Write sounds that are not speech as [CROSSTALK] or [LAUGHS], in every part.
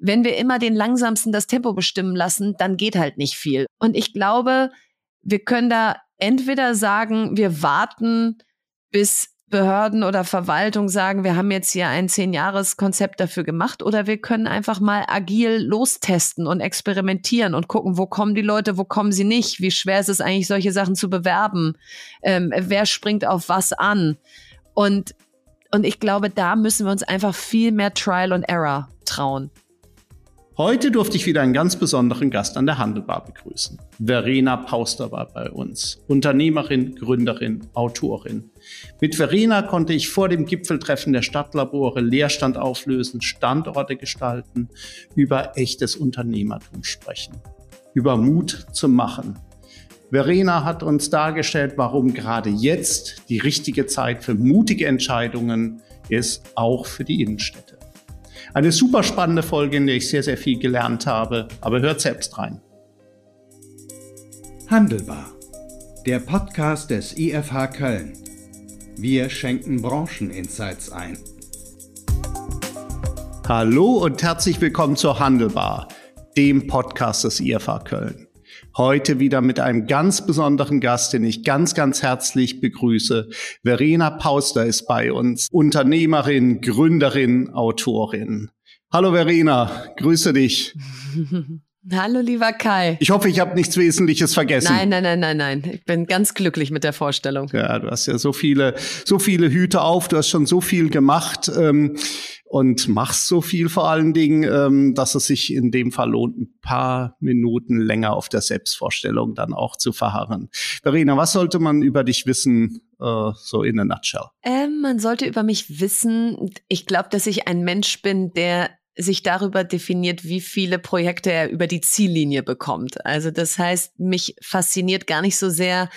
wenn wir immer den langsamsten das Tempo bestimmen lassen, dann geht halt nicht viel. Und ich glaube, wir können da entweder sagen, wir warten, bis Behörden oder Verwaltung sagen, wir haben jetzt hier ein Zehn-Jahres-Konzept dafür gemacht oder wir können einfach mal agil lostesten und experimentieren und gucken, wo kommen die Leute, wo kommen sie nicht, wie schwer ist es eigentlich, solche Sachen zu bewerben, ähm, wer springt auf was an und und ich glaube, da müssen wir uns einfach viel mehr Trial and Error trauen. Heute durfte ich wieder einen ganz besonderen Gast an der Handelbar begrüßen. Verena Pauster war bei uns. Unternehmerin, Gründerin, Autorin. Mit Verena konnte ich vor dem Gipfeltreffen der Stadtlabore Leerstand auflösen, Standorte gestalten, über echtes Unternehmertum sprechen. Über Mut zum Machen. Verena hat uns dargestellt, warum gerade jetzt die richtige Zeit für mutige Entscheidungen ist, auch für die Innenstädte. Eine super spannende Folge, in der ich sehr, sehr viel gelernt habe, aber hört selbst rein. Handelbar, der Podcast des IFH Köln. Wir schenken Brancheninsights ein. Hallo und herzlich willkommen zur Handelbar, dem Podcast des IFH Köln. Heute wieder mit einem ganz besonderen Gast, den ich ganz, ganz herzlich begrüße. Verena Pauster ist bei uns, Unternehmerin, Gründerin, Autorin. Hallo Verena, grüße dich. [LAUGHS] Hallo, lieber Kai. Ich hoffe, ich habe nichts Wesentliches vergessen. Nein, nein, nein, nein, nein. Ich bin ganz glücklich mit der Vorstellung. Ja, du hast ja so viele, so viele Hüte auf. Du hast schon so viel gemacht ähm, und machst so viel vor allen Dingen, ähm, dass es sich in dem Fall lohnt, ein paar Minuten länger auf der Selbstvorstellung dann auch zu verharren. Verena, was sollte man über dich wissen, äh, so in a nutshell? Ähm, man sollte über mich wissen. Ich glaube, dass ich ein Mensch bin, der sich darüber definiert, wie viele Projekte er über die Ziellinie bekommt. Also das heißt, mich fasziniert gar nicht so sehr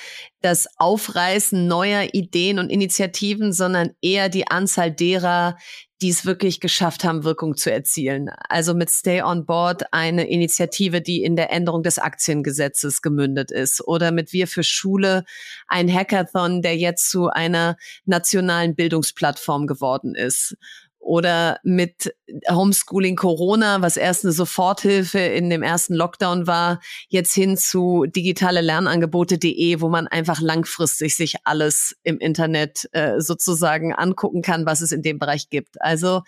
das Aufreißen neuer Ideen und Initiativen, sondern eher die Anzahl derer, die es wirklich geschafft haben, Wirkung zu erzielen. Also mit Stay on Board eine Initiative, die in der Änderung des Aktiengesetzes gemündet ist. Oder mit Wir für Schule ein Hackathon, der jetzt zu einer nationalen Bildungsplattform geworden ist oder mit Homeschooling Corona, was erst eine Soforthilfe in dem ersten Lockdown war, jetzt hin zu digitale Lernangebote.de, wo man einfach langfristig sich alles im Internet äh, sozusagen angucken kann, was es in dem Bereich gibt. Also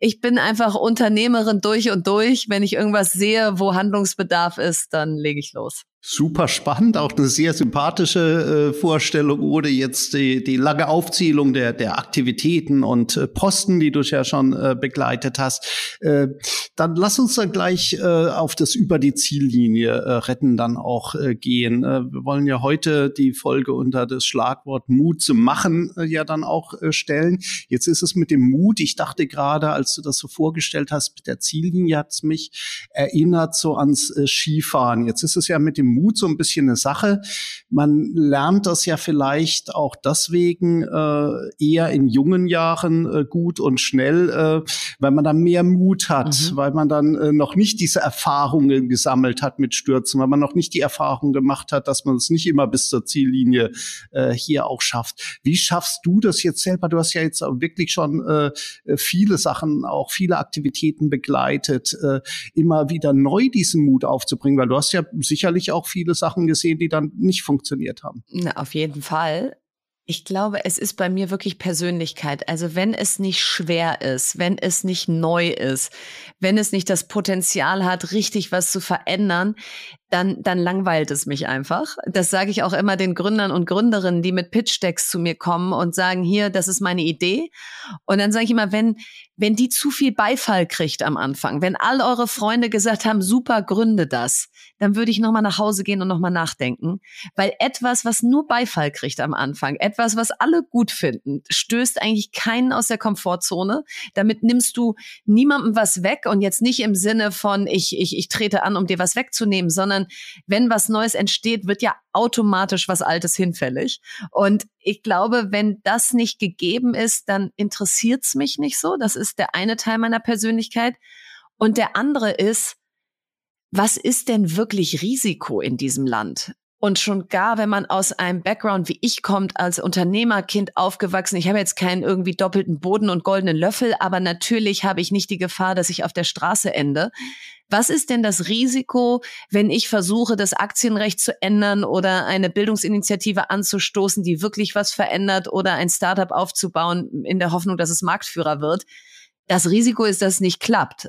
ich bin einfach Unternehmerin durch und durch. Wenn ich irgendwas sehe, wo Handlungsbedarf ist, dann lege ich los. Super spannend, auch eine sehr sympathische äh, Vorstellung, ohne jetzt die, die lange Aufzählung der, der Aktivitäten und äh, Posten, die du ja schon äh, begleitet hast. Äh, dann lass uns dann gleich äh, auf das über die Ziellinie äh, retten dann auch äh, gehen. Äh, wir wollen ja heute die Folge unter das Schlagwort Mut zum Machen äh, ja dann auch äh, stellen. Jetzt ist es mit dem Mut, ich dachte gerade, als du das so vorgestellt hast, mit der Ziellinie hat es mich erinnert so ans äh, Skifahren. Jetzt ist es ja mit dem Mut so ein bisschen eine Sache. Man lernt das ja vielleicht auch deswegen äh, eher in jungen Jahren äh, gut und schnell, äh, weil man dann mehr Mut hat, mhm. weil man dann äh, noch nicht diese Erfahrungen gesammelt hat mit Stürzen, weil man noch nicht die Erfahrung gemacht hat, dass man es nicht immer bis zur Ziellinie äh, hier auch schafft. Wie schaffst du das jetzt selber? Du hast ja jetzt wirklich schon äh, viele Sachen, auch viele Aktivitäten begleitet, äh, immer wieder neu diesen Mut aufzubringen, weil du hast ja sicherlich auch viele Sachen gesehen, die dann nicht funktioniert haben. Na, auf jeden Fall. Ich glaube, es ist bei mir wirklich Persönlichkeit. Also wenn es nicht schwer ist, wenn es nicht neu ist, wenn es nicht das Potenzial hat, richtig was zu verändern, dann, dann langweilt es mich einfach. Das sage ich auch immer den Gründern und Gründerinnen, die mit Pitch-Decks zu mir kommen und sagen, hier, das ist meine Idee. Und dann sage ich immer, wenn, wenn die zu viel Beifall kriegt am Anfang, wenn all eure Freunde gesagt haben, super, gründe das, dann würde ich nochmal nach Hause gehen und nochmal nachdenken. Weil etwas, was nur Beifall kriegt am Anfang, etwas, was alle gut finden, stößt eigentlich keinen aus der Komfortzone. Damit nimmst du niemandem was weg und jetzt nicht im Sinne von, ich, ich, ich trete an, um dir was wegzunehmen, sondern sondern wenn was Neues entsteht, wird ja automatisch was Altes hinfällig. Und ich glaube, wenn das nicht gegeben ist, dann interessiert es mich nicht so. Das ist der eine Teil meiner Persönlichkeit. Und der andere ist, was ist denn wirklich Risiko in diesem Land? Und schon gar, wenn man aus einem Background wie ich kommt, als Unternehmerkind aufgewachsen, ich habe jetzt keinen irgendwie doppelten Boden und goldenen Löffel, aber natürlich habe ich nicht die Gefahr, dass ich auf der Straße ende. Was ist denn das Risiko, wenn ich versuche, das Aktienrecht zu ändern oder eine Bildungsinitiative anzustoßen, die wirklich was verändert oder ein Startup aufzubauen in der Hoffnung, dass es Marktführer wird? Das Risiko ist, dass es nicht klappt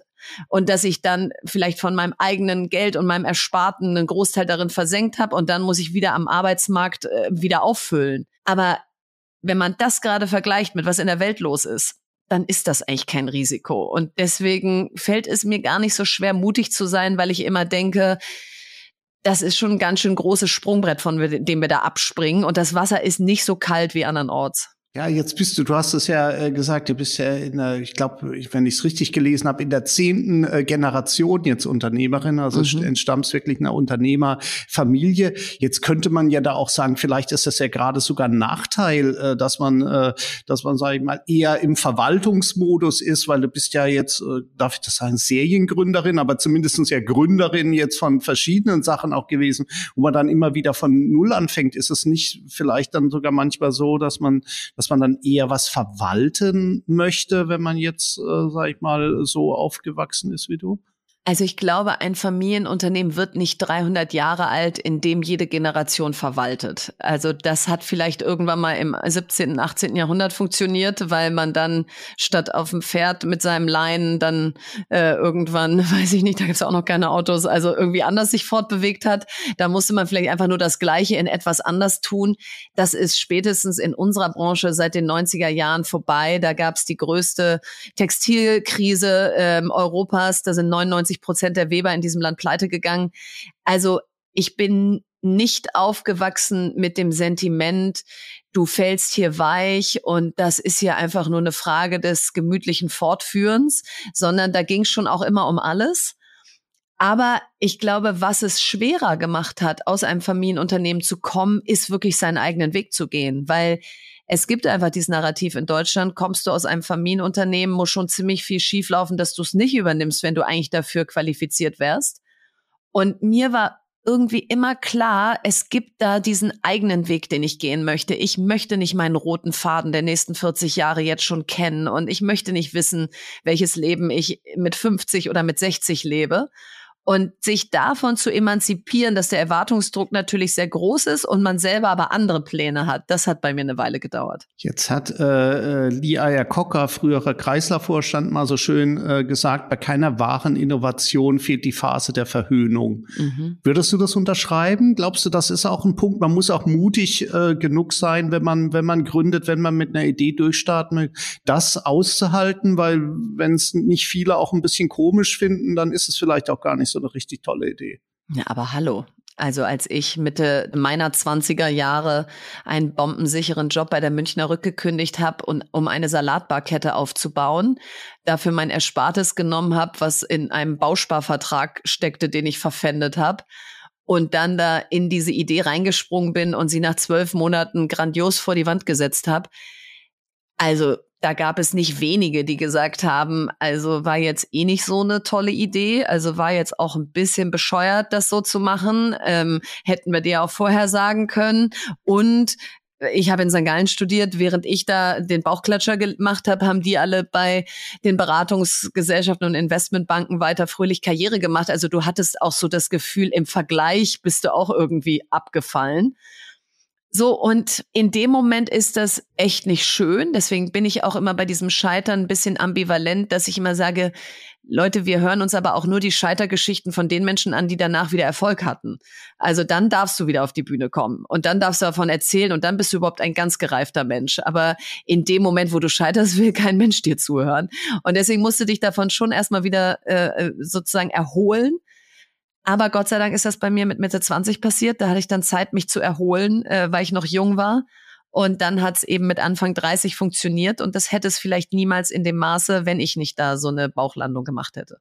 und dass ich dann vielleicht von meinem eigenen Geld und meinem Ersparten einen Großteil darin versenkt habe und dann muss ich wieder am Arbeitsmarkt äh, wieder auffüllen. Aber wenn man das gerade vergleicht mit was in der Welt los ist, dann ist das eigentlich kein Risiko. Und deswegen fällt es mir gar nicht so schwer, mutig zu sein, weil ich immer denke, das ist schon ein ganz schön großes Sprungbrett, von dem wir da abspringen. Und das Wasser ist nicht so kalt wie andernorts. Ja, jetzt bist du, du hast es ja äh, gesagt, du bist ja in der, ich glaube, wenn ich es richtig gelesen habe, in der zehnten äh, Generation jetzt Unternehmerin, also mhm. entstammst wirklich einer Unternehmerfamilie. Jetzt könnte man ja da auch sagen, vielleicht ist das ja gerade sogar ein Nachteil, äh, dass man, äh, dass man, sage ich mal, eher im Verwaltungsmodus ist, weil du bist ja jetzt, äh, darf ich das sagen, Seriengründerin, aber zumindestens ja Gründerin jetzt von verschiedenen Sachen auch gewesen, wo man dann immer wieder von Null anfängt. Ist es nicht vielleicht dann sogar manchmal so, dass man dass man dann eher was verwalten möchte, wenn man jetzt, äh, sag ich mal, so aufgewachsen ist wie du? Also ich glaube, ein Familienunternehmen wird nicht 300 Jahre alt, in dem jede Generation verwaltet. Also das hat vielleicht irgendwann mal im 17., 18. Jahrhundert funktioniert, weil man dann statt auf dem Pferd mit seinem Leinen dann äh, irgendwann, [LAUGHS] weiß ich nicht, da gibt's auch noch keine Autos, also irgendwie anders sich fortbewegt hat. Da musste man vielleicht einfach nur das Gleiche in etwas anders tun. Das ist spätestens in unserer Branche seit den 90er Jahren vorbei. Da gab's die größte Textilkrise ähm, Europas. Da sind 99 90 Prozent der Weber in diesem Land pleite gegangen. Also ich bin nicht aufgewachsen mit dem Sentiment, du fällst hier weich und das ist hier einfach nur eine Frage des gemütlichen Fortführens, sondern da ging es schon auch immer um alles. Aber ich glaube, was es schwerer gemacht hat, aus einem Familienunternehmen zu kommen, ist wirklich seinen eigenen Weg zu gehen, weil es gibt einfach dieses Narrativ in Deutschland, kommst du aus einem Familienunternehmen, muss schon ziemlich viel schieflaufen, dass du es nicht übernimmst, wenn du eigentlich dafür qualifiziert wärst. Und mir war irgendwie immer klar, es gibt da diesen eigenen Weg, den ich gehen möchte. Ich möchte nicht meinen roten Faden der nächsten 40 Jahre jetzt schon kennen und ich möchte nicht wissen, welches Leben ich mit 50 oder mit 60 lebe. Und sich davon zu emanzipieren, dass der Erwartungsdruck natürlich sehr groß ist und man selber aber andere Pläne hat, das hat bei mir eine Weile gedauert. Jetzt hat äh, äh Lee Iacocca, früherer Kreisler-Vorstand, mal so schön äh, gesagt, bei keiner wahren Innovation fehlt die Phase der Verhöhnung. Mhm. Würdest du das unterschreiben? Glaubst du, das ist auch ein Punkt? Man muss auch mutig äh, genug sein, wenn man, wenn man gründet, wenn man mit einer Idee durchstarten will, das auszuhalten, weil wenn es nicht viele auch ein bisschen komisch finden, dann ist es vielleicht auch gar nicht so eine richtig tolle Idee. Ja, aber hallo. Also als ich Mitte meiner 20er Jahre einen bombensicheren Job bei der Münchner Rück gekündigt habe, und, um eine Salatbarkette aufzubauen, dafür mein Erspartes genommen habe, was in einem Bausparvertrag steckte, den ich verpfändet habe, und dann da in diese Idee reingesprungen bin und sie nach zwölf Monaten grandios vor die Wand gesetzt habe. Also da gab es nicht wenige, die gesagt haben, also war jetzt eh nicht so eine tolle Idee, also war jetzt auch ein bisschen bescheuert, das so zu machen. Ähm, hätten wir dir auch vorher sagen können. Und ich habe in St. Gallen studiert, während ich da den Bauchklatscher gemacht habe, haben die alle bei den Beratungsgesellschaften und Investmentbanken weiter fröhlich Karriere gemacht. Also du hattest auch so das Gefühl, im Vergleich bist du auch irgendwie abgefallen. So, und in dem Moment ist das echt nicht schön. Deswegen bin ich auch immer bei diesem Scheitern ein bisschen ambivalent, dass ich immer sage, Leute, wir hören uns aber auch nur die Scheitergeschichten von den Menschen an, die danach wieder Erfolg hatten. Also dann darfst du wieder auf die Bühne kommen und dann darfst du davon erzählen und dann bist du überhaupt ein ganz gereifter Mensch. Aber in dem Moment, wo du scheiterst, will kein Mensch dir zuhören. Und deswegen musst du dich davon schon erstmal wieder äh, äh sozusagen erholen aber Gott sei Dank ist das bei mir mit Mitte 20 passiert. Da hatte ich dann Zeit, mich zu erholen, äh, weil ich noch jung war. Und dann hat es eben mit Anfang 30 funktioniert. Und das hätte es vielleicht niemals in dem Maße, wenn ich nicht da so eine Bauchlandung gemacht hätte.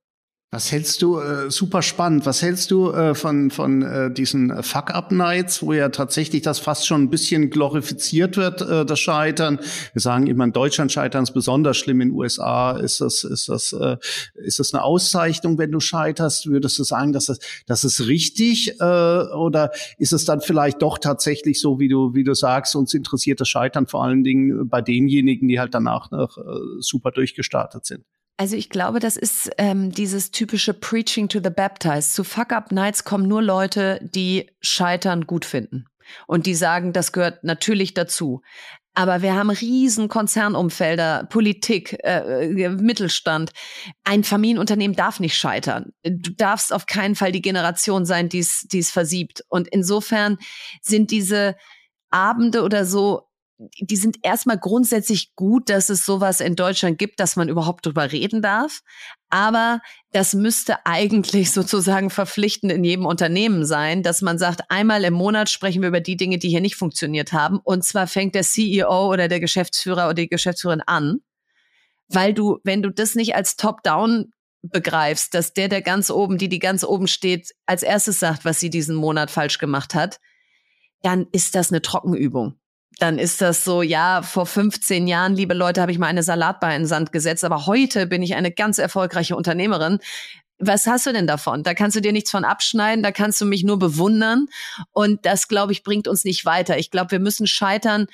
Was hältst du, äh, super spannend, was hältst du äh, von, von äh, diesen Fuck-Up-Nights, wo ja tatsächlich das fast schon ein bisschen glorifiziert wird, äh, das Scheitern? Wir sagen immer, in Deutschland scheitern es besonders schlimm, in den USA ist das, ist das, äh, ist das eine Auszeichnung, wenn du scheiterst? Würdest du sagen, dass das, das ist richtig? Äh, oder ist es dann vielleicht doch tatsächlich so, wie du, wie du sagst, uns interessiert das Scheitern vor allen Dingen bei denjenigen, die halt danach noch äh, super durchgestartet sind? Also ich glaube, das ist ähm, dieses typische Preaching to the Baptized. Zu Fuck-Up-Nights kommen nur Leute, die Scheitern gut finden. Und die sagen, das gehört natürlich dazu. Aber wir haben riesen Konzernumfelder, Politik, äh, äh Mittelstand. Ein Familienunternehmen darf nicht scheitern. Du darfst auf keinen Fall die Generation sein, die es versiebt. Und insofern sind diese Abende oder so die sind erstmal grundsätzlich gut, dass es sowas in Deutschland gibt, dass man überhaupt drüber reden darf. Aber das müsste eigentlich [LAUGHS] sozusagen verpflichtend in jedem Unternehmen sein, dass man sagt, einmal im Monat sprechen wir über die Dinge, die hier nicht funktioniert haben. Und zwar fängt der CEO oder der Geschäftsführer oder die Geschäftsführerin an. Weil du, wenn du das nicht als Top-Down begreifst, dass der, der ganz oben, die, die ganz oben steht, als erstes sagt, was sie diesen Monat falsch gemacht hat, dann ist das eine Trockenübung dann ist das so, ja, vor 15 Jahren, liebe Leute, habe ich mal eine Salatbar in den Sand gesetzt, aber heute bin ich eine ganz erfolgreiche Unternehmerin. Was hast du denn davon? Da kannst du dir nichts von abschneiden, da kannst du mich nur bewundern. Und das, glaube ich, bringt uns nicht weiter. Ich glaube, wir müssen scheitern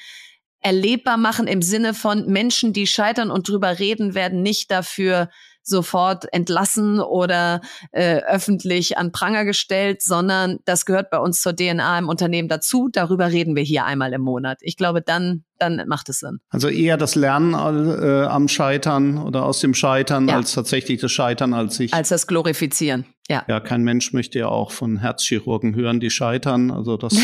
erlebbar machen im Sinne von Menschen, die scheitern und drüber reden, werden nicht dafür sofort entlassen oder äh, öffentlich an Pranger gestellt, sondern das gehört bei uns zur DNA im Unternehmen dazu. Darüber reden wir hier einmal im Monat. Ich glaube, dann dann macht es Sinn. Also eher das Lernen äh, am Scheitern oder aus dem Scheitern ja. als tatsächlich das Scheitern als sich. Als das Glorifizieren. Ja. Ja, kein Mensch möchte ja auch von Herzchirurgen hören, die scheitern. Also das [LAUGHS] äh,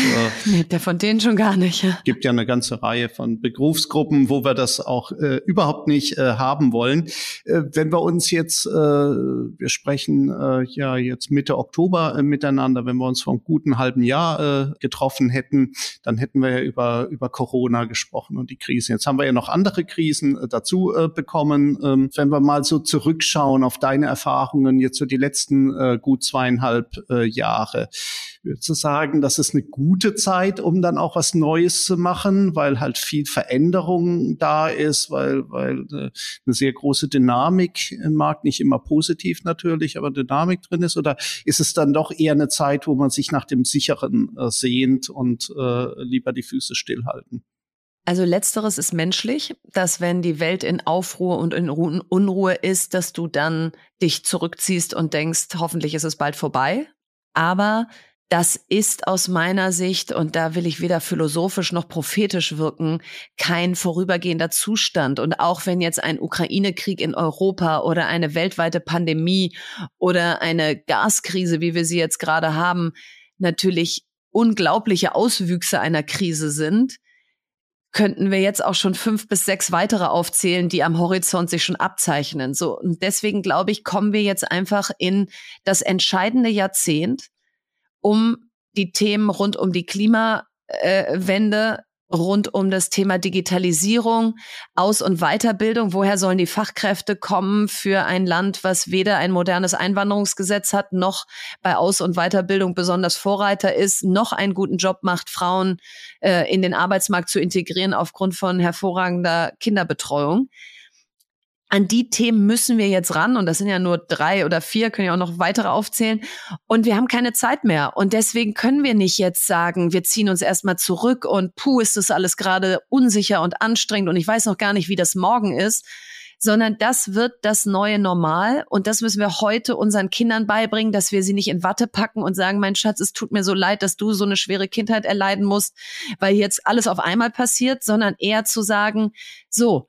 nee, der von denen schon gar nicht. Ja. gibt ja eine ganze Reihe von Berufsgruppen, wo wir das auch äh, überhaupt nicht äh, haben wollen. Äh, wenn wir uns jetzt, äh, wir sprechen äh, ja jetzt Mitte Oktober äh, miteinander, wenn wir uns vor einem guten halben Jahr äh, getroffen hätten, dann hätten wir ja über über Corona gesprochen angesprochen und die Krisen. Jetzt haben wir ja noch andere Krisen äh, dazu äh, bekommen. Ähm, wenn wir mal so zurückschauen auf deine Erfahrungen jetzt so die letzten äh, gut zweieinhalb Jahre, würdest du sagen, das ist eine gute Zeit, um dann auch was Neues zu machen, weil halt viel Veränderung da ist, weil, weil eine sehr große Dynamik im Markt, nicht immer positiv natürlich, aber Dynamik drin ist? Oder ist es dann doch eher eine Zeit, wo man sich nach dem Sicheren sehnt und lieber die Füße stillhalten? Also letzteres ist menschlich, dass wenn die Welt in Aufruhr und in Unruhe ist, dass du dann dich zurückziehst und denkst, hoffentlich ist es bald vorbei. Aber das ist aus meiner Sicht, und da will ich weder philosophisch noch prophetisch wirken, kein vorübergehender Zustand. Und auch wenn jetzt ein Ukraine-Krieg in Europa oder eine weltweite Pandemie oder eine Gaskrise, wie wir sie jetzt gerade haben, natürlich unglaubliche Auswüchse einer Krise sind, könnten wir jetzt auch schon fünf bis sechs weitere aufzählen, die am Horizont sich schon abzeichnen. So, und deswegen glaube ich, kommen wir jetzt einfach in das entscheidende Jahrzehnt, um die Themen rund um die Klimawende rund um das Thema Digitalisierung, Aus- und Weiterbildung. Woher sollen die Fachkräfte kommen für ein Land, was weder ein modernes Einwanderungsgesetz hat, noch bei Aus- und Weiterbildung besonders Vorreiter ist, noch einen guten Job macht, Frauen äh, in den Arbeitsmarkt zu integrieren aufgrund von hervorragender Kinderbetreuung? An die Themen müssen wir jetzt ran. Und das sind ja nur drei oder vier, können ja auch noch weitere aufzählen. Und wir haben keine Zeit mehr. Und deswegen können wir nicht jetzt sagen, wir ziehen uns erstmal zurück und puh, ist das alles gerade unsicher und anstrengend und ich weiß noch gar nicht, wie das morgen ist. Sondern das wird das neue Normal. Und das müssen wir heute unseren Kindern beibringen, dass wir sie nicht in Watte packen und sagen, mein Schatz, es tut mir so leid, dass du so eine schwere Kindheit erleiden musst, weil jetzt alles auf einmal passiert, sondern eher zu sagen, so,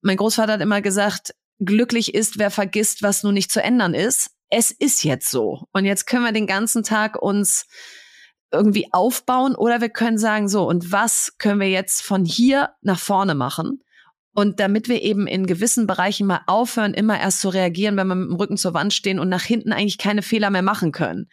mein Großvater hat immer gesagt, glücklich ist, wer vergisst, was nun nicht zu ändern ist. Es ist jetzt so. Und jetzt können wir den ganzen Tag uns irgendwie aufbauen oder wir können sagen, so, und was können wir jetzt von hier nach vorne machen? Und damit wir eben in gewissen Bereichen mal aufhören, immer erst zu reagieren, wenn wir mit dem Rücken zur Wand stehen und nach hinten eigentlich keine Fehler mehr machen können.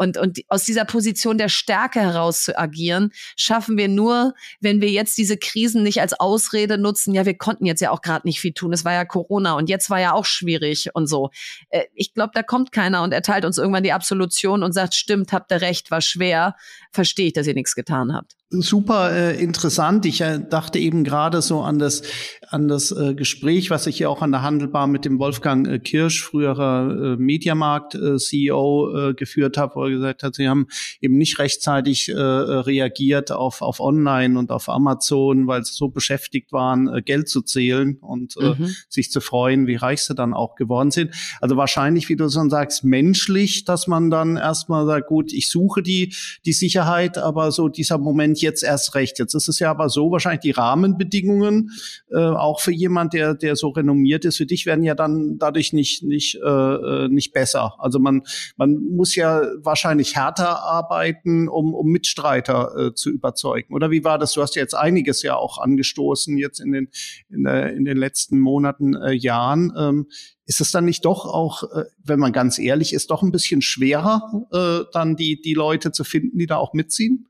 Und, und aus dieser Position der Stärke heraus zu agieren, schaffen wir nur, wenn wir jetzt diese Krisen nicht als Ausrede nutzen, ja, wir konnten jetzt ja auch gerade nicht viel tun, es war ja Corona und jetzt war ja auch schwierig und so. Äh, ich glaube, da kommt keiner und erteilt uns irgendwann die Absolution und sagt, stimmt, habt ihr recht, war schwer, verstehe ich, dass ihr nichts getan habt super äh, interessant. Ich äh, dachte eben gerade so an das an das äh, Gespräch, was ich ja auch an der Handelbar mit dem Wolfgang äh, Kirsch, früherer äh, Mediamarkt äh, CEO, äh, geführt habe, wo er gesagt hat, sie haben eben nicht rechtzeitig äh, reagiert auf auf Online und auf Amazon, weil sie so beschäftigt waren, äh, Geld zu zählen und äh, mhm. sich zu freuen, wie reich sie dann auch geworden sind. Also wahrscheinlich, wie du schon sagst, menschlich, dass man dann erstmal sagt, gut, ich suche die die Sicherheit, aber so dieser Moment jetzt erst recht. Jetzt ist es ja aber so, wahrscheinlich die Rahmenbedingungen, äh, auch für jemand, der, der so renommiert ist, für dich werden ja dann dadurch nicht, nicht, äh, äh, nicht besser. Also man, man muss ja wahrscheinlich härter arbeiten, um, um Mitstreiter äh, zu überzeugen. Oder wie war das? Du hast ja jetzt einiges ja auch angestoßen jetzt in den, in, der, in den letzten Monaten, äh, Jahren. Ähm, ist es dann nicht doch auch, äh, wenn man ganz ehrlich ist, doch ein bisschen schwerer, äh, dann die, die Leute zu finden, die da auch mitziehen?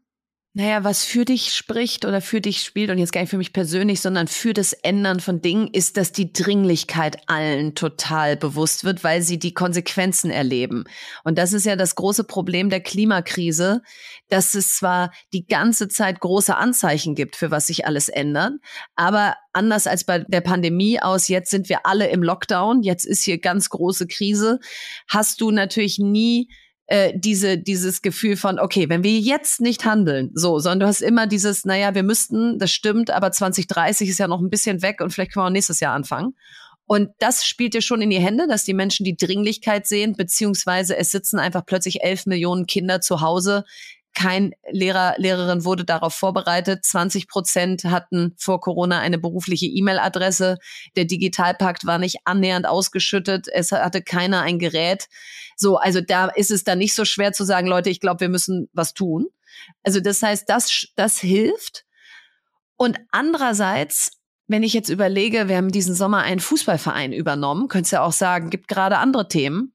Naja, was für dich spricht oder für dich spielt und jetzt gar nicht für mich persönlich, sondern für das Ändern von Dingen, ist, dass die Dringlichkeit allen total bewusst wird, weil sie die Konsequenzen erleben. Und das ist ja das große Problem der Klimakrise, dass es zwar die ganze Zeit große Anzeichen gibt, für was sich alles ändert, aber anders als bei der Pandemie aus, jetzt sind wir alle im Lockdown, jetzt ist hier ganz große Krise, hast du natürlich nie äh, diese, dieses Gefühl von, okay, wenn wir jetzt nicht handeln, so, sondern du hast immer dieses, naja, wir müssten, das stimmt, aber 2030 ist ja noch ein bisschen weg und vielleicht können wir auch nächstes Jahr anfangen. Und das spielt dir schon in die Hände, dass die Menschen die Dringlichkeit sehen, beziehungsweise es sitzen einfach plötzlich elf Millionen Kinder zu Hause, kein Lehrer, Lehrerin wurde darauf vorbereitet. 20 Prozent hatten vor Corona eine berufliche E-Mail-Adresse. Der Digitalpakt war nicht annähernd ausgeschüttet. Es hatte keiner ein Gerät. So, also da ist es dann nicht so schwer zu sagen, Leute, ich glaube, wir müssen was tun. Also das heißt, das, das hilft. Und andererseits wenn ich jetzt überlege, wir haben diesen Sommer einen Fußballverein übernommen, könntest ja auch sagen, gibt gerade andere Themen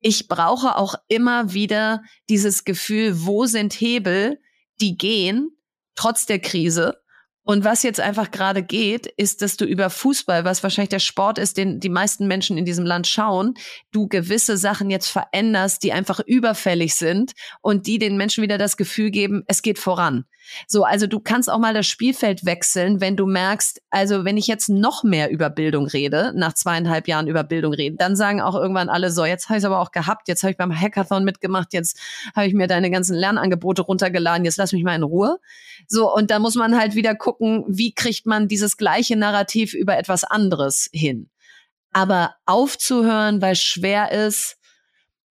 ich brauche auch immer wieder dieses Gefühl, wo sind Hebel, die gehen, trotz der Krise. Und was jetzt einfach gerade geht, ist, dass du über Fußball, was wahrscheinlich der Sport ist, den die meisten Menschen in diesem Land schauen, du gewisse Sachen jetzt veränderst, die einfach überfällig sind und die den Menschen wieder das Gefühl geben, es geht voran. So, also du kannst auch mal das Spielfeld wechseln, wenn du merkst, also wenn ich jetzt noch mehr über Bildung rede, nach zweieinhalb Jahren über Bildung reden, dann sagen auch irgendwann alle so, jetzt habe ich es aber auch gehabt, jetzt habe ich beim Hackathon mitgemacht, jetzt habe ich mir deine ganzen Lernangebote runtergeladen, jetzt lass mich mal in Ruhe. So, und da muss man halt wieder gucken, wie kriegt man dieses gleiche Narrativ über etwas anderes hin. Aber aufzuhören, weil schwer ist,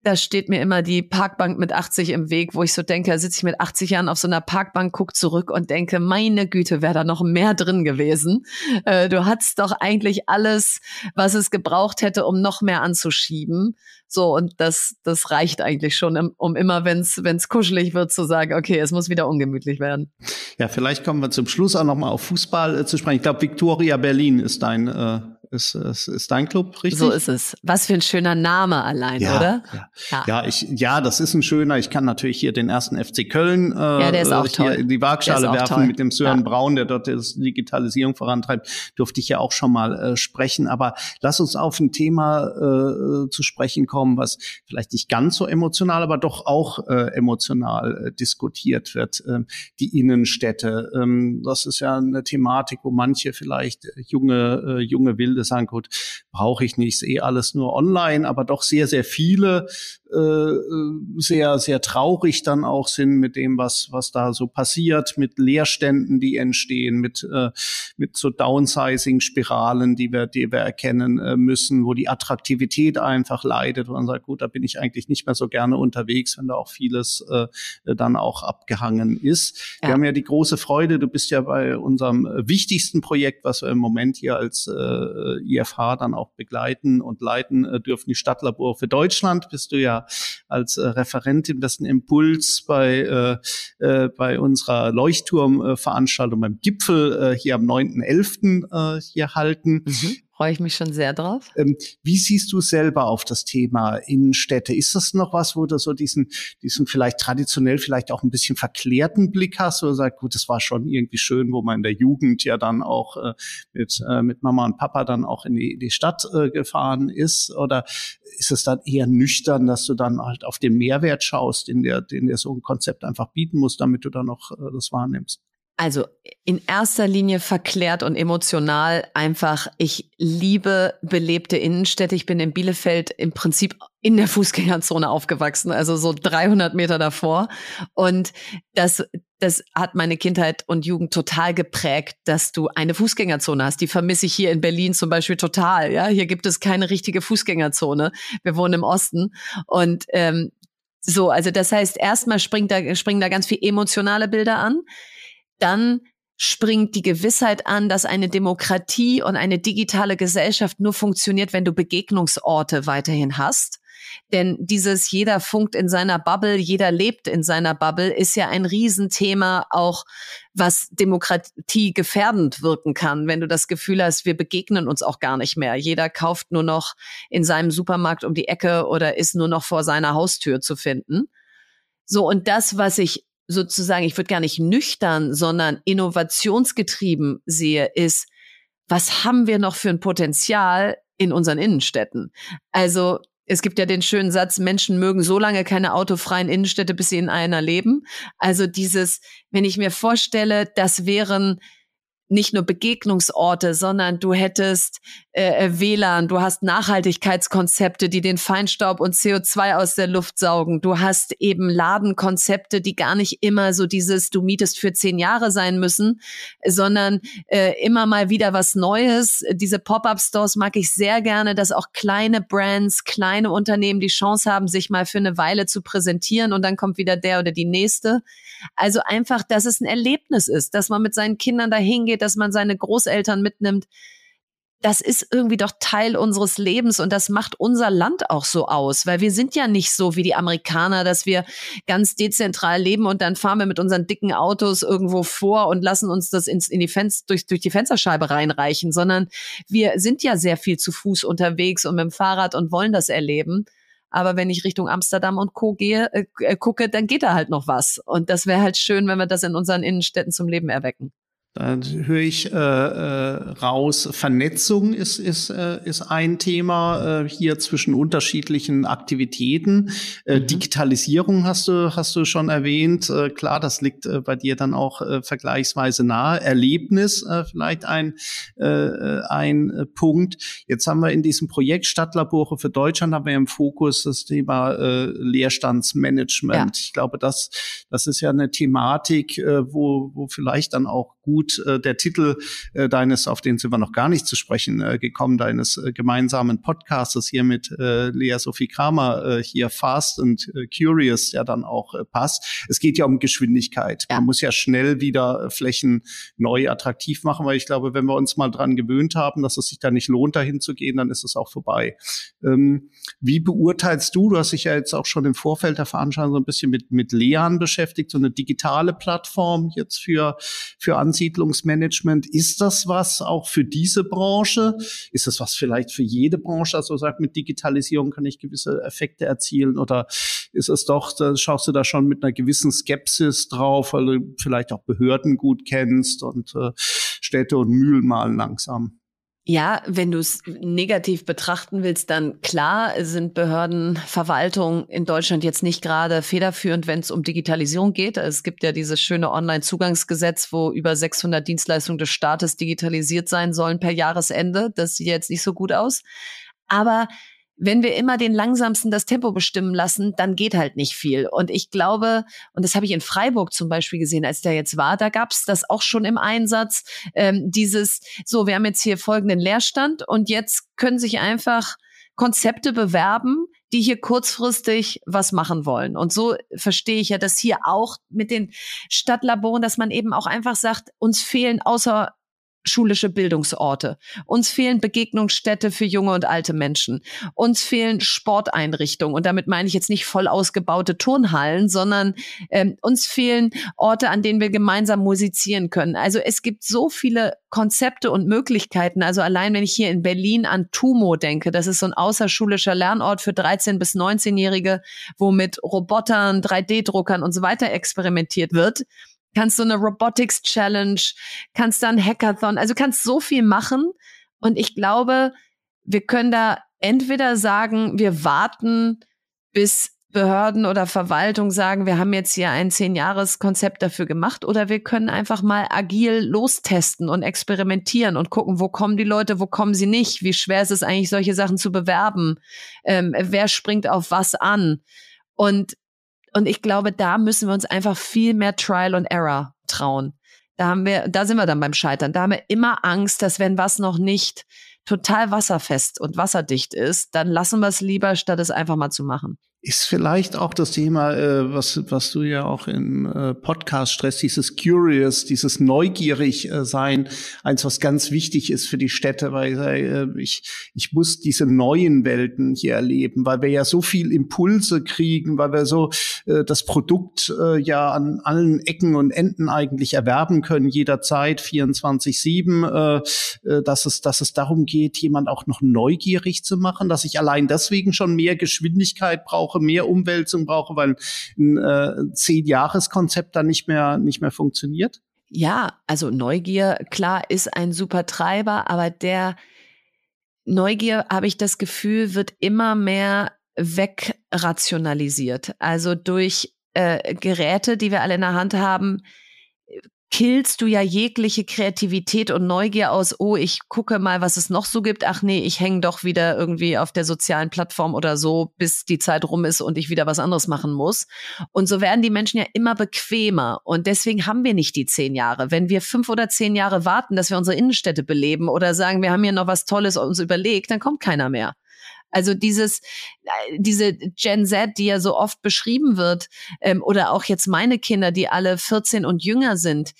da steht mir immer die Parkbank mit 80 im Weg, wo ich so denke, da sitze ich mit 80 Jahren auf so einer Parkbank, guck zurück und denke, meine Güte, wäre da noch mehr drin gewesen. Äh, du hattest doch eigentlich alles, was es gebraucht hätte, um noch mehr anzuschieben. So, und das, das reicht eigentlich schon, um immer, wenn es kuschelig wird, zu sagen, okay, es muss wieder ungemütlich werden. Ja, vielleicht kommen wir zum Schluss auch noch mal auf Fußball äh, zu sprechen. Ich glaube, Victoria Berlin ist dein äh ist, ist, ist dein Club, richtig? So ist es. Was für ein schöner Name allein, ja, oder? Ja. ja. Ja. ich, ja, das ist ein schöner. Ich kann natürlich hier den ersten FC Köln äh, ja, der ist auch hier in die Waagschale werfen toll. mit dem Sören ja. Braun, der dort das Digitalisierung vorantreibt. Durfte ich ja auch schon mal äh, sprechen. Aber lass uns auf ein Thema äh, zu sprechen kommen, was vielleicht nicht ganz so emotional, aber doch auch äh, emotional äh, diskutiert wird. Ähm, die Innenstädte. Ähm, das ist ja eine Thematik, wo manche vielleicht äh, junge, äh, junge Wilde sagen, gut, brauche ich nicht, ist eh alles nur online, aber doch sehr, sehr viele äh, sehr, sehr traurig dann auch sind mit dem, was, was da so passiert, mit Leerständen, die entstehen, mit, äh, mit so Downsizing-Spiralen, die wir, die wir erkennen äh, müssen, wo die Attraktivität einfach leidet, wo man sagt, gut, da bin ich eigentlich nicht mehr so gerne unterwegs, wenn da auch vieles äh, dann auch abgehangen ist. Ja. Wir haben ja die große Freude, du bist ja bei unserem wichtigsten Projekt, was wir im Moment hier als äh, IFH dann auch begleiten und leiten äh, dürfen, die Stadtlabor für Deutschland, bist du ja als äh, Referentin dessen Impuls bei, äh, äh, bei unserer Leuchtturmveranstaltung beim Gipfel äh, hier am 9.11. Äh, hier halten. Mhm. Freue ich mich schon sehr drauf. Ähm, wie siehst du selber auf das Thema Innenstädte? Ist das noch was, wo du so diesen, diesen vielleicht traditionell vielleicht auch ein bisschen verklärten Blick hast oder sagst, gut, das war schon irgendwie schön, wo man in der Jugend ja dann auch äh, mit, äh, mit Mama und Papa dann auch in die, die Stadt äh, gefahren ist? Oder ist es dann eher nüchtern, dass du dann halt auf den Mehrwert schaust, den der, den der so ein Konzept einfach bieten muss, damit du dann noch äh, das wahrnimmst? Also in erster Linie verklärt und emotional einfach, ich liebe belebte Innenstädte. Ich bin in Bielefeld im Prinzip in der Fußgängerzone aufgewachsen, also so 300 Meter davor. Und das, das hat meine Kindheit und Jugend total geprägt, dass du eine Fußgängerzone hast. Die vermisse ich hier in Berlin zum Beispiel total. Ja, hier gibt es keine richtige Fußgängerzone. Wir wohnen im Osten und ähm, so, also das heißt, erstmal springt da, springen da ganz viel emotionale Bilder an dann springt die Gewissheit an, dass eine Demokratie und eine digitale Gesellschaft nur funktioniert, wenn du Begegnungsorte weiterhin hast. Denn dieses jeder funkt in seiner Bubble, jeder lebt in seiner Bubble, ist ja ein Riesenthema auch, was Demokratie gefährdend wirken kann, wenn du das Gefühl hast, wir begegnen uns auch gar nicht mehr. Jeder kauft nur noch in seinem Supermarkt um die Ecke oder ist nur noch vor seiner Haustür zu finden. So, und das, was ich sozusagen, ich würde gar nicht nüchtern, sondern innovationsgetrieben sehe, ist, was haben wir noch für ein Potenzial in unseren Innenstädten? Also es gibt ja den schönen Satz, Menschen mögen so lange keine autofreien Innenstädte, bis sie in einer leben. Also dieses, wenn ich mir vorstelle, das wären nicht nur Begegnungsorte, sondern du hättest äh, äh WLAN, du hast Nachhaltigkeitskonzepte, die den Feinstaub und CO2 aus der Luft saugen. Du hast eben Ladenkonzepte, die gar nicht immer so dieses, du mietest für zehn Jahre sein müssen, sondern äh, immer mal wieder was Neues. Diese Pop-up-Stores mag ich sehr gerne, dass auch kleine Brands, kleine Unternehmen die Chance haben, sich mal für eine Weile zu präsentieren und dann kommt wieder der oder die nächste. Also einfach, dass es ein Erlebnis ist, dass man mit seinen Kindern dahin geht, dass man seine Großeltern mitnimmt. Das ist irgendwie doch Teil unseres Lebens und das macht unser Land auch so aus, weil wir sind ja nicht so wie die Amerikaner, dass wir ganz dezentral leben und dann fahren wir mit unseren dicken Autos irgendwo vor und lassen uns das ins, in die Fenster, durch, durch die Fensterscheibe reinreichen, sondern wir sind ja sehr viel zu Fuß unterwegs und mit dem Fahrrad und wollen das erleben. Aber wenn ich Richtung Amsterdam und Co. gehe, äh, äh, gucke, dann geht da halt noch was. Und das wäre halt schön, wenn wir das in unseren Innenstädten zum Leben erwecken. Da höre ich äh, äh, raus, Vernetzung ist, ist, äh, ist ein Thema äh, hier zwischen unterschiedlichen Aktivitäten. Äh, mhm. Digitalisierung hast du, hast du schon erwähnt. Äh, klar, das liegt äh, bei dir dann auch äh, vergleichsweise nahe. Erlebnis äh, vielleicht ein, äh, ein äh, Punkt. Jetzt haben wir in diesem Projekt Stadtlabore für Deutschland haben wir im Fokus das Thema äh, Leerstandsmanagement. Ja. Ich glaube, das, das ist ja eine Thematik, äh, wo, wo vielleicht dann auch gut äh, der Titel äh, deines, auf den sind wir noch gar nicht zu sprechen äh, gekommen, deines äh, gemeinsamen Podcastes hier mit äh, Lea Sophie Kramer äh, hier Fast and äh, Curious ja dann auch äh, passt. Es geht ja um Geschwindigkeit. Ja. Man muss ja schnell wieder äh, Flächen neu attraktiv machen, weil ich glaube, wenn wir uns mal dran gewöhnt haben, dass es sich da nicht lohnt, dahin zu gehen, dann ist es auch vorbei. Ähm, wie beurteilst du, du hast dich ja jetzt auch schon im Vorfeld der Veranstaltung so ein bisschen mit, mit Lean beschäftigt, so eine digitale Plattform jetzt für, für Ansiedlungsmanagement. Ist das was auch für diese Branche? Ist das was vielleicht für jede Branche? Also sagt, mit Digitalisierung kann ich gewisse Effekte erzielen oder ist es doch, da schaust du da schon mit einer gewissen Skepsis drauf, weil du vielleicht auch Behörden gut kennst und äh, Städte und Mühlen malen langsam? Ja, wenn du es negativ betrachten willst, dann klar sind Behörden, Verwaltung in Deutschland jetzt nicht gerade federführend, wenn es um Digitalisierung geht. Es gibt ja dieses schöne Online-Zugangsgesetz, wo über 600 Dienstleistungen des Staates digitalisiert sein sollen per Jahresende. Das sieht jetzt nicht so gut aus. Aber wenn wir immer den langsamsten das Tempo bestimmen lassen, dann geht halt nicht viel. Und ich glaube, und das habe ich in Freiburg zum Beispiel gesehen, als der jetzt war, da gab es das auch schon im Einsatz, ähm, dieses, so, wir haben jetzt hier folgenden Leerstand und jetzt können sich einfach Konzepte bewerben, die hier kurzfristig was machen wollen. Und so verstehe ich ja das hier auch mit den Stadtlaboren, dass man eben auch einfach sagt, uns fehlen außer schulische Bildungsorte. Uns fehlen Begegnungsstätte für junge und alte Menschen. Uns fehlen Sporteinrichtungen. Und damit meine ich jetzt nicht voll ausgebaute Turnhallen, sondern ähm, uns fehlen Orte, an denen wir gemeinsam musizieren können. Also es gibt so viele Konzepte und Möglichkeiten. Also allein wenn ich hier in Berlin an Tumo denke, das ist so ein außerschulischer Lernort für 13 bis 19-Jährige, wo mit Robotern, 3D-Druckern und so weiter experimentiert wird kannst du eine Robotics Challenge, kannst dann Hackathon, also kannst so viel machen. Und ich glaube, wir können da entweder sagen, wir warten, bis Behörden oder Verwaltung sagen, wir haben jetzt hier ein Zehn-Jahres-Konzept dafür gemacht, oder wir können einfach mal agil lostesten und experimentieren und gucken, wo kommen die Leute, wo kommen sie nicht, wie schwer ist es eigentlich, solche Sachen zu bewerben, ähm, wer springt auf was an. Und und ich glaube, da müssen wir uns einfach viel mehr Trial and Error trauen. Da haben wir, da sind wir dann beim Scheitern. Da haben wir immer Angst, dass wenn was noch nicht total wasserfest und wasserdicht ist, dann lassen wir es lieber, statt es einfach mal zu machen ist vielleicht auch das Thema, äh, was, was du ja auch im äh, Podcast stresst, dieses Curious, dieses neugierig äh, sein, eins, was ganz wichtig ist für die Städte, weil äh, ich, ich muss diese neuen Welten hier erleben, weil wir ja so viel Impulse kriegen, weil wir so äh, das Produkt äh, ja an allen Ecken und Enden eigentlich erwerben können, jederzeit, 24-7, äh, äh, dass, es, dass es darum geht, jemand auch noch neugierig zu machen, dass ich allein deswegen schon mehr Geschwindigkeit brauche, brauche, mehr Umwälzung brauche, weil ein äh, Zehn-Jahres-Konzept dann nicht mehr, nicht mehr funktioniert? Ja, also Neugier, klar, ist ein super Treiber, aber der Neugier, habe ich das Gefühl, wird immer mehr wegrationalisiert. Also durch äh, Geräte, die wir alle in der Hand haben, killst du ja jegliche Kreativität und Neugier aus, oh, ich gucke mal, was es noch so gibt. Ach nee, ich hänge doch wieder irgendwie auf der sozialen Plattform oder so, bis die Zeit rum ist und ich wieder was anderes machen muss. Und so werden die Menschen ja immer bequemer. Und deswegen haben wir nicht die zehn Jahre. Wenn wir fünf oder zehn Jahre warten, dass wir unsere Innenstädte beleben oder sagen, wir haben hier noch was Tolles uns überlegt, dann kommt keiner mehr. Also dieses, äh, diese Gen Z, die ja so oft beschrieben wird, ähm, oder auch jetzt meine Kinder, die alle 14 und jünger sind,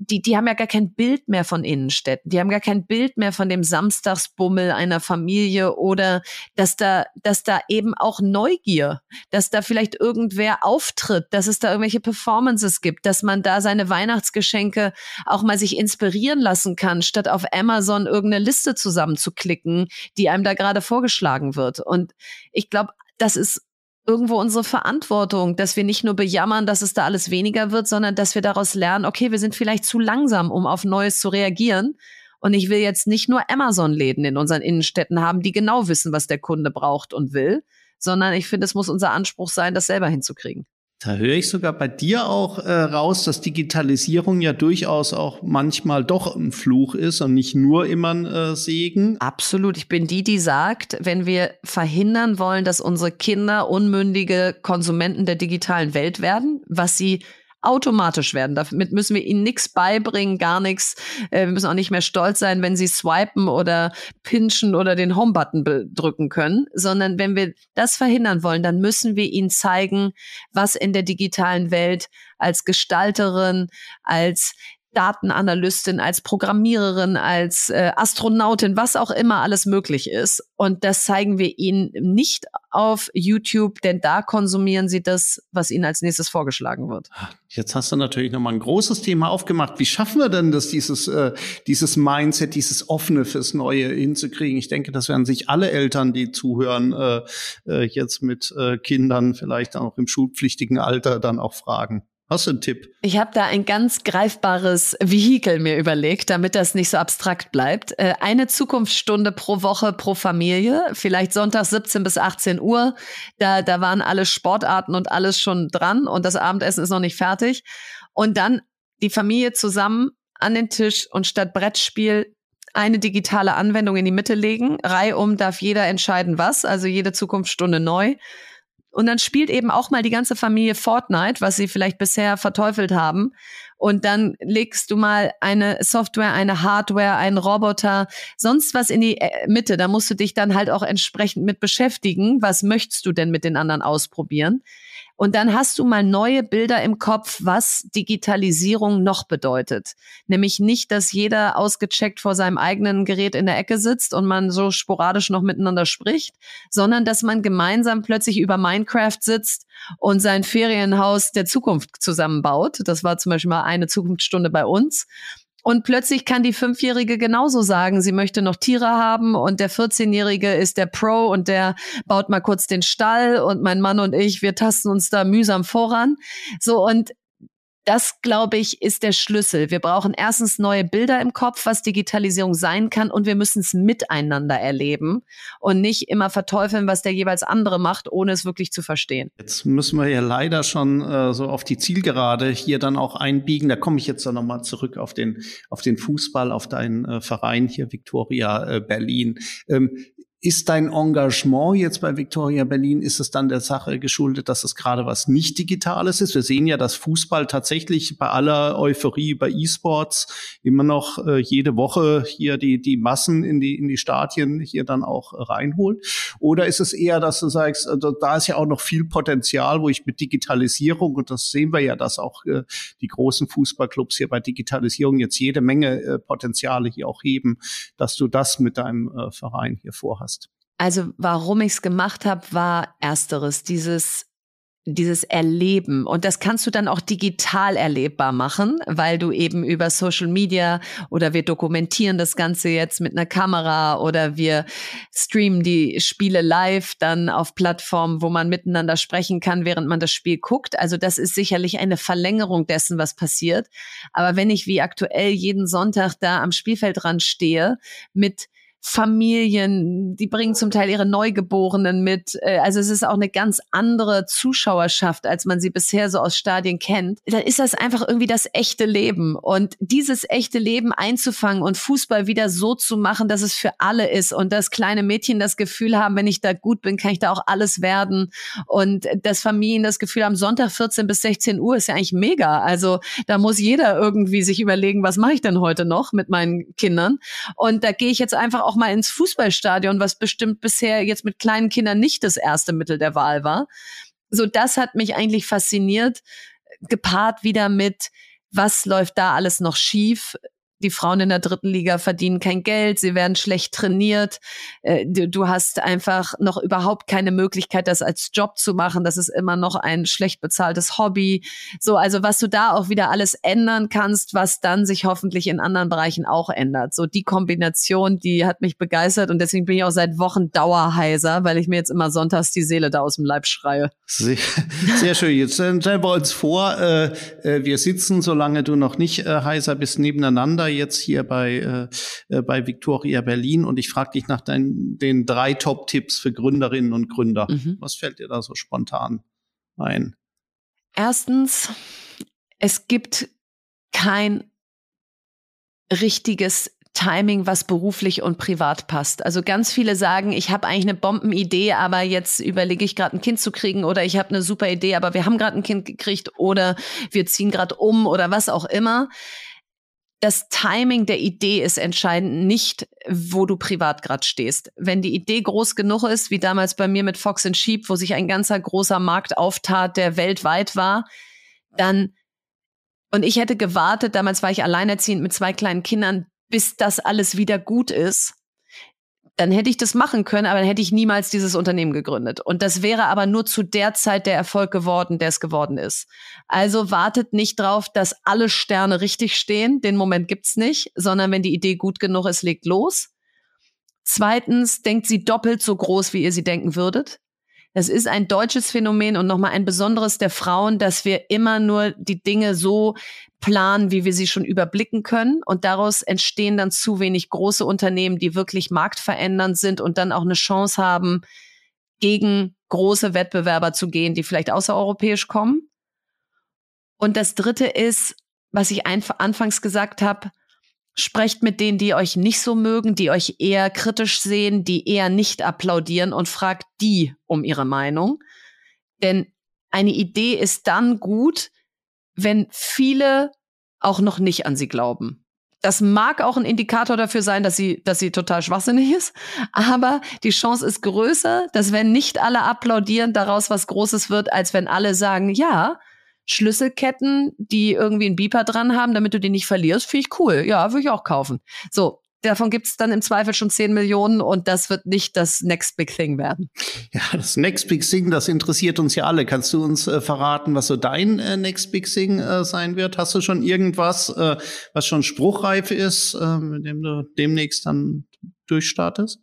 die, die haben ja gar kein Bild mehr von Innenstädten. Die haben gar kein Bild mehr von dem Samstagsbummel einer Familie oder dass da, dass da eben auch Neugier, dass da vielleicht irgendwer auftritt, dass es da irgendwelche Performances gibt, dass man da seine Weihnachtsgeschenke auch mal sich inspirieren lassen kann, statt auf Amazon irgendeine Liste zusammenzuklicken, die einem da gerade vorgeschlagen wird. Und ich glaube, das ist irgendwo unsere Verantwortung, dass wir nicht nur bejammern, dass es da alles weniger wird, sondern dass wir daraus lernen, okay, wir sind vielleicht zu langsam, um auf Neues zu reagieren. Und ich will jetzt nicht nur Amazon-Läden in unseren Innenstädten haben, die genau wissen, was der Kunde braucht und will, sondern ich finde, es muss unser Anspruch sein, das selber hinzukriegen. Da höre ich sogar bei dir auch äh, raus, dass Digitalisierung ja durchaus auch manchmal doch ein Fluch ist und nicht nur immer ein äh, Segen. Absolut. Ich bin die, die sagt, wenn wir verhindern wollen, dass unsere Kinder unmündige Konsumenten der digitalen Welt werden, was sie automatisch werden. Damit müssen wir ihnen nichts beibringen, gar nichts. Äh, wir müssen auch nicht mehr stolz sein, wenn sie swipen oder pinchen oder den Home-Button drücken können, sondern wenn wir das verhindern wollen, dann müssen wir ihnen zeigen, was in der digitalen Welt als Gestalterin, als Datenanalystin, als Programmiererin, als äh, Astronautin, was auch immer alles möglich ist. Und das zeigen wir ihnen nicht auf YouTube, denn da konsumieren sie das, was ihnen als nächstes vorgeschlagen wird. Jetzt hast du natürlich nochmal ein großes Thema aufgemacht. Wie schaffen wir denn das, dieses, äh, dieses Mindset, dieses Offene fürs Neue hinzukriegen? Ich denke, das werden sich alle Eltern, die zuhören, äh, äh, jetzt mit äh, Kindern vielleicht auch im schulpflichtigen Alter dann auch fragen. Hast du einen Tipp? Ich habe da ein ganz greifbares Vehikel mir überlegt, damit das nicht so abstrakt bleibt. Äh, eine Zukunftsstunde pro Woche pro Familie, vielleicht Sonntag 17 bis 18 Uhr. Da, da waren alle Sportarten und alles schon dran und das Abendessen ist noch nicht fertig. Und dann die Familie zusammen an den Tisch und statt Brettspiel eine digitale Anwendung in die Mitte legen. Reihum darf jeder entscheiden, was, also jede Zukunftsstunde neu. Und dann spielt eben auch mal die ganze Familie Fortnite, was sie vielleicht bisher verteufelt haben. und dann legst du mal eine Software, eine Hardware, einen Roboter, sonst was in die äh, Mitte. Da musst du dich dann halt auch entsprechend mit beschäftigen. Was möchtest du denn mit den anderen ausprobieren? Und dann hast du mal neue Bilder im Kopf, was Digitalisierung noch bedeutet. Nämlich nicht, dass jeder ausgecheckt vor seinem eigenen Gerät in der Ecke sitzt und man so sporadisch noch miteinander spricht, sondern dass man gemeinsam plötzlich über Minecraft sitzt und sein Ferienhaus der Zukunft zusammenbaut. Das war zum Beispiel mal eine Zukunftsstunde bei uns. Und plötzlich kann die Fünfjährige genauso sagen, sie möchte noch Tiere haben und der 14-Jährige ist der Pro und der baut mal kurz den Stall und mein Mann und ich, wir tasten uns da mühsam voran. So und das, glaube ich, ist der Schlüssel. Wir brauchen erstens neue Bilder im Kopf, was Digitalisierung sein kann, und wir müssen es miteinander erleben und nicht immer verteufeln, was der jeweils andere macht, ohne es wirklich zu verstehen. Jetzt müssen wir ja leider schon äh, so auf die Zielgerade hier dann auch einbiegen. Da komme ich jetzt dann nochmal zurück auf den, auf den Fußball, auf deinen äh, Verein hier, Victoria äh, Berlin. Ähm, ist dein Engagement jetzt bei Victoria Berlin, ist es dann der Sache geschuldet, dass es gerade was nicht Digitales ist? Wir sehen ja, dass Fußball tatsächlich bei aller Euphorie bei E-Sports immer noch äh, jede Woche hier die, die Massen in die, in die Stadien hier dann auch reinholt. Oder ist es eher, dass du sagst, also da ist ja auch noch viel Potenzial, wo ich mit Digitalisierung, und das sehen wir ja, dass auch äh, die großen Fußballclubs hier bei Digitalisierung jetzt jede Menge äh, Potenziale hier auch heben, dass du das mit deinem äh, Verein hier vorhast? Hast? Also warum ich es gemacht habe, war ersteres, dieses dieses Erleben. Und das kannst du dann auch digital erlebbar machen, weil du eben über Social Media oder wir dokumentieren das Ganze jetzt mit einer Kamera oder wir streamen die Spiele live dann auf Plattformen, wo man miteinander sprechen kann, während man das Spiel guckt. Also das ist sicherlich eine Verlängerung dessen, was passiert. Aber wenn ich wie aktuell jeden Sonntag da am Spielfeldrand stehe mit Familien, die bringen zum Teil ihre Neugeborenen mit. Äh, also es ist auch eine ganz andere Zuschauerschaft, als man sie bisher so aus Stadien kennt. Dann ist das einfach irgendwie das echte Leben. Und dieses echte Leben einzufangen und Fußball wieder so zu machen, dass es für alle ist und dass kleine Mädchen das Gefühl haben, wenn ich da gut bin, kann ich da auch alles werden. Und dass Familien das Gefühl haben, Sonntag 14 bis 16 Uhr ist ja eigentlich mega. Also da muss jeder irgendwie sich überlegen, was mache ich denn heute noch mit meinen Kindern? Und da gehe ich jetzt einfach auch mal ins Fußballstadion, was bestimmt bisher jetzt mit kleinen Kindern nicht das erste Mittel der Wahl war. So, das hat mich eigentlich fasziniert, gepaart wieder mit, was läuft da alles noch schief? Die Frauen in der dritten Liga verdienen kein Geld, sie werden schlecht trainiert, äh, du, hast einfach noch überhaupt keine Möglichkeit, das als Job zu machen. Das ist immer noch ein schlecht bezahltes Hobby. So, also was du da auch wieder alles ändern kannst, was dann sich hoffentlich in anderen Bereichen auch ändert. So die Kombination, die hat mich begeistert und deswegen bin ich auch seit Wochen dauerheiser, weil ich mir jetzt immer sonntags die Seele da aus dem Leib schreie. Sehr, sehr schön. Jetzt stellen wir uns vor, äh, äh, wir sitzen, solange du noch nicht äh, heiser bist, nebeneinander jetzt hier bei, äh, äh, bei Victoria Berlin und ich frage dich nach deinen, den drei Top-Tipps für Gründerinnen und Gründer. Mhm. Was fällt dir da so spontan ein? Erstens, es gibt kein richtiges Timing, was beruflich und privat passt. Also ganz viele sagen, ich habe eigentlich eine Bombenidee, aber jetzt überlege ich gerade ein Kind zu kriegen oder ich habe eine super Idee, aber wir haben gerade ein Kind gekriegt oder wir ziehen gerade um oder was auch immer das Timing der Idee ist entscheidend, nicht wo du privat gerade stehst. Wenn die Idee groß genug ist, wie damals bei mir mit Fox and Sheep, wo sich ein ganzer großer Markt auftat, der weltweit war, dann und ich hätte gewartet, damals war ich alleinerziehend mit zwei kleinen Kindern, bis das alles wieder gut ist dann hätte ich das machen können, aber dann hätte ich niemals dieses Unternehmen gegründet. Und das wäre aber nur zu der Zeit der Erfolg geworden, der es geworden ist. Also wartet nicht drauf, dass alle Sterne richtig stehen. Den Moment gibt's nicht, sondern wenn die Idee gut genug ist, legt los. Zweitens, denkt sie doppelt so groß, wie ihr sie denken würdet. Das ist ein deutsches Phänomen und nochmal ein besonderes der Frauen, dass wir immer nur die Dinge so planen, wie wir sie schon überblicken können. Und daraus entstehen dann zu wenig große Unternehmen, die wirklich marktverändernd sind und dann auch eine Chance haben, gegen große Wettbewerber zu gehen, die vielleicht außereuropäisch kommen. Und das Dritte ist, was ich anfangs gesagt habe, Sprecht mit denen, die euch nicht so mögen, die euch eher kritisch sehen, die eher nicht applaudieren und fragt die um ihre Meinung. Denn eine Idee ist dann gut, wenn viele auch noch nicht an sie glauben. Das mag auch ein Indikator dafür sein, dass sie, dass sie total schwachsinnig ist. Aber die Chance ist größer, dass wenn nicht alle applaudieren, daraus was Großes wird, als wenn alle sagen, ja, Schlüsselketten, die irgendwie einen Beeper dran haben, damit du die nicht verlierst, finde ich cool. Ja, würde ich auch kaufen. So, davon gibt es dann im Zweifel schon 10 Millionen und das wird nicht das Next Big Thing werden. Ja, das Next Big Thing, das interessiert uns ja alle. Kannst du uns äh, verraten, was so dein äh, Next Big Thing äh, sein wird? Hast du schon irgendwas, äh, was schon spruchreif ist, äh, mit dem du demnächst dann durchstartest?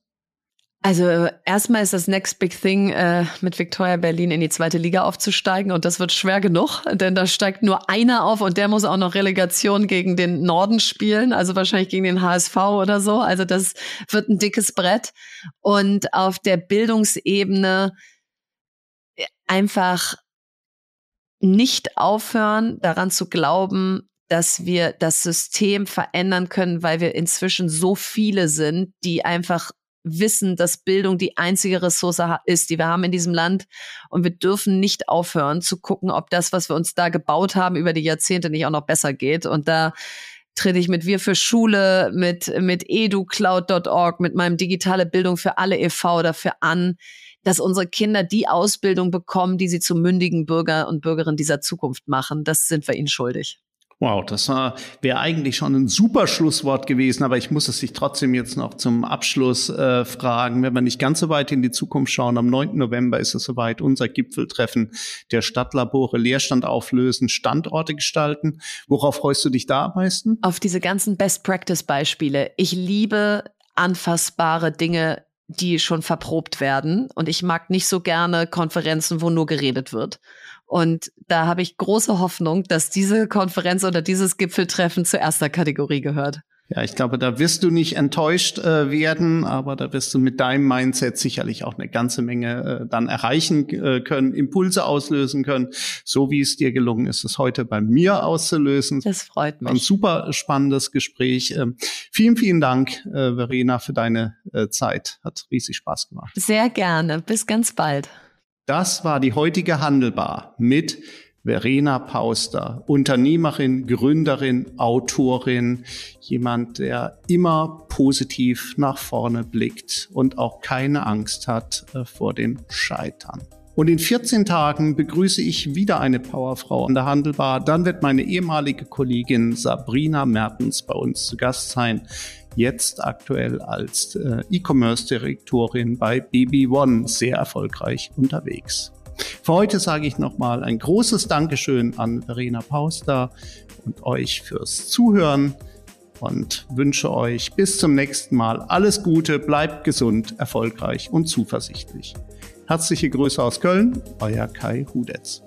Also erstmal ist das Next Big Thing, äh, mit Victoria Berlin in die zweite Liga aufzusteigen und das wird schwer genug, denn da steigt nur einer auf und der muss auch noch Relegation gegen den Norden spielen, also wahrscheinlich gegen den HSV oder so. Also das wird ein dickes Brett und auf der Bildungsebene einfach nicht aufhören, daran zu glauben, dass wir das System verändern können, weil wir inzwischen so viele sind, die einfach wissen, dass Bildung die einzige Ressource ist, die wir haben in diesem Land. Und wir dürfen nicht aufhören zu gucken, ob das, was wir uns da gebaut haben über die Jahrzehnte, nicht auch noch besser geht. Und da trete ich mit Wir für Schule, mit, mit educloud.org, mit meinem digitale Bildung für alle e.V. dafür an, dass unsere Kinder die Ausbildung bekommen, die sie zu mündigen Bürger und Bürgerinnen dieser Zukunft machen. Das sind wir ihnen schuldig. Wow, das wäre eigentlich schon ein super Schlusswort gewesen, aber ich muss es sich trotzdem jetzt noch zum Abschluss äh, fragen. Wenn wir nicht ganz so weit in die Zukunft schauen, am 9. November ist es soweit, unser Gipfeltreffen der Stadtlabore, Leerstand auflösen, Standorte gestalten. Worauf freust du dich da am meisten? Auf diese ganzen Best-Practice-Beispiele. Ich liebe anfassbare Dinge die schon verprobt werden. Und ich mag nicht so gerne Konferenzen, wo nur geredet wird. Und da habe ich große Hoffnung, dass diese Konferenz oder dieses Gipfeltreffen zur erster Kategorie gehört. Ja, ich glaube, da wirst du nicht enttäuscht äh, werden, aber da wirst du mit deinem Mindset sicherlich auch eine ganze Menge äh, dann erreichen äh, können, Impulse auslösen können, so wie es dir gelungen ist, es heute bei mir auszulösen. Das freut mich. Ein super spannendes Gespräch. Ähm, vielen, vielen Dank, äh, Verena, für deine äh, Zeit. Hat riesig Spaß gemacht. Sehr gerne. Bis ganz bald. Das war die heutige Handelbar mit Verena Pauster, Unternehmerin, Gründerin, Autorin, jemand, der immer positiv nach vorne blickt und auch keine Angst hat äh, vor dem Scheitern. Und in 14 Tagen begrüße ich wieder eine Powerfrau an der Handelbar. Dann wird meine ehemalige Kollegin Sabrina Mertens bei uns zu Gast sein jetzt aktuell als äh, E-Commerce-Direktorin bei BB One sehr erfolgreich unterwegs. Für heute sage ich nochmal ein großes Dankeschön an Verena Pauster und euch fürs Zuhören und wünsche euch bis zum nächsten Mal alles Gute, bleibt gesund, erfolgreich und zuversichtlich. Herzliche Grüße aus Köln, euer Kai Hudetz.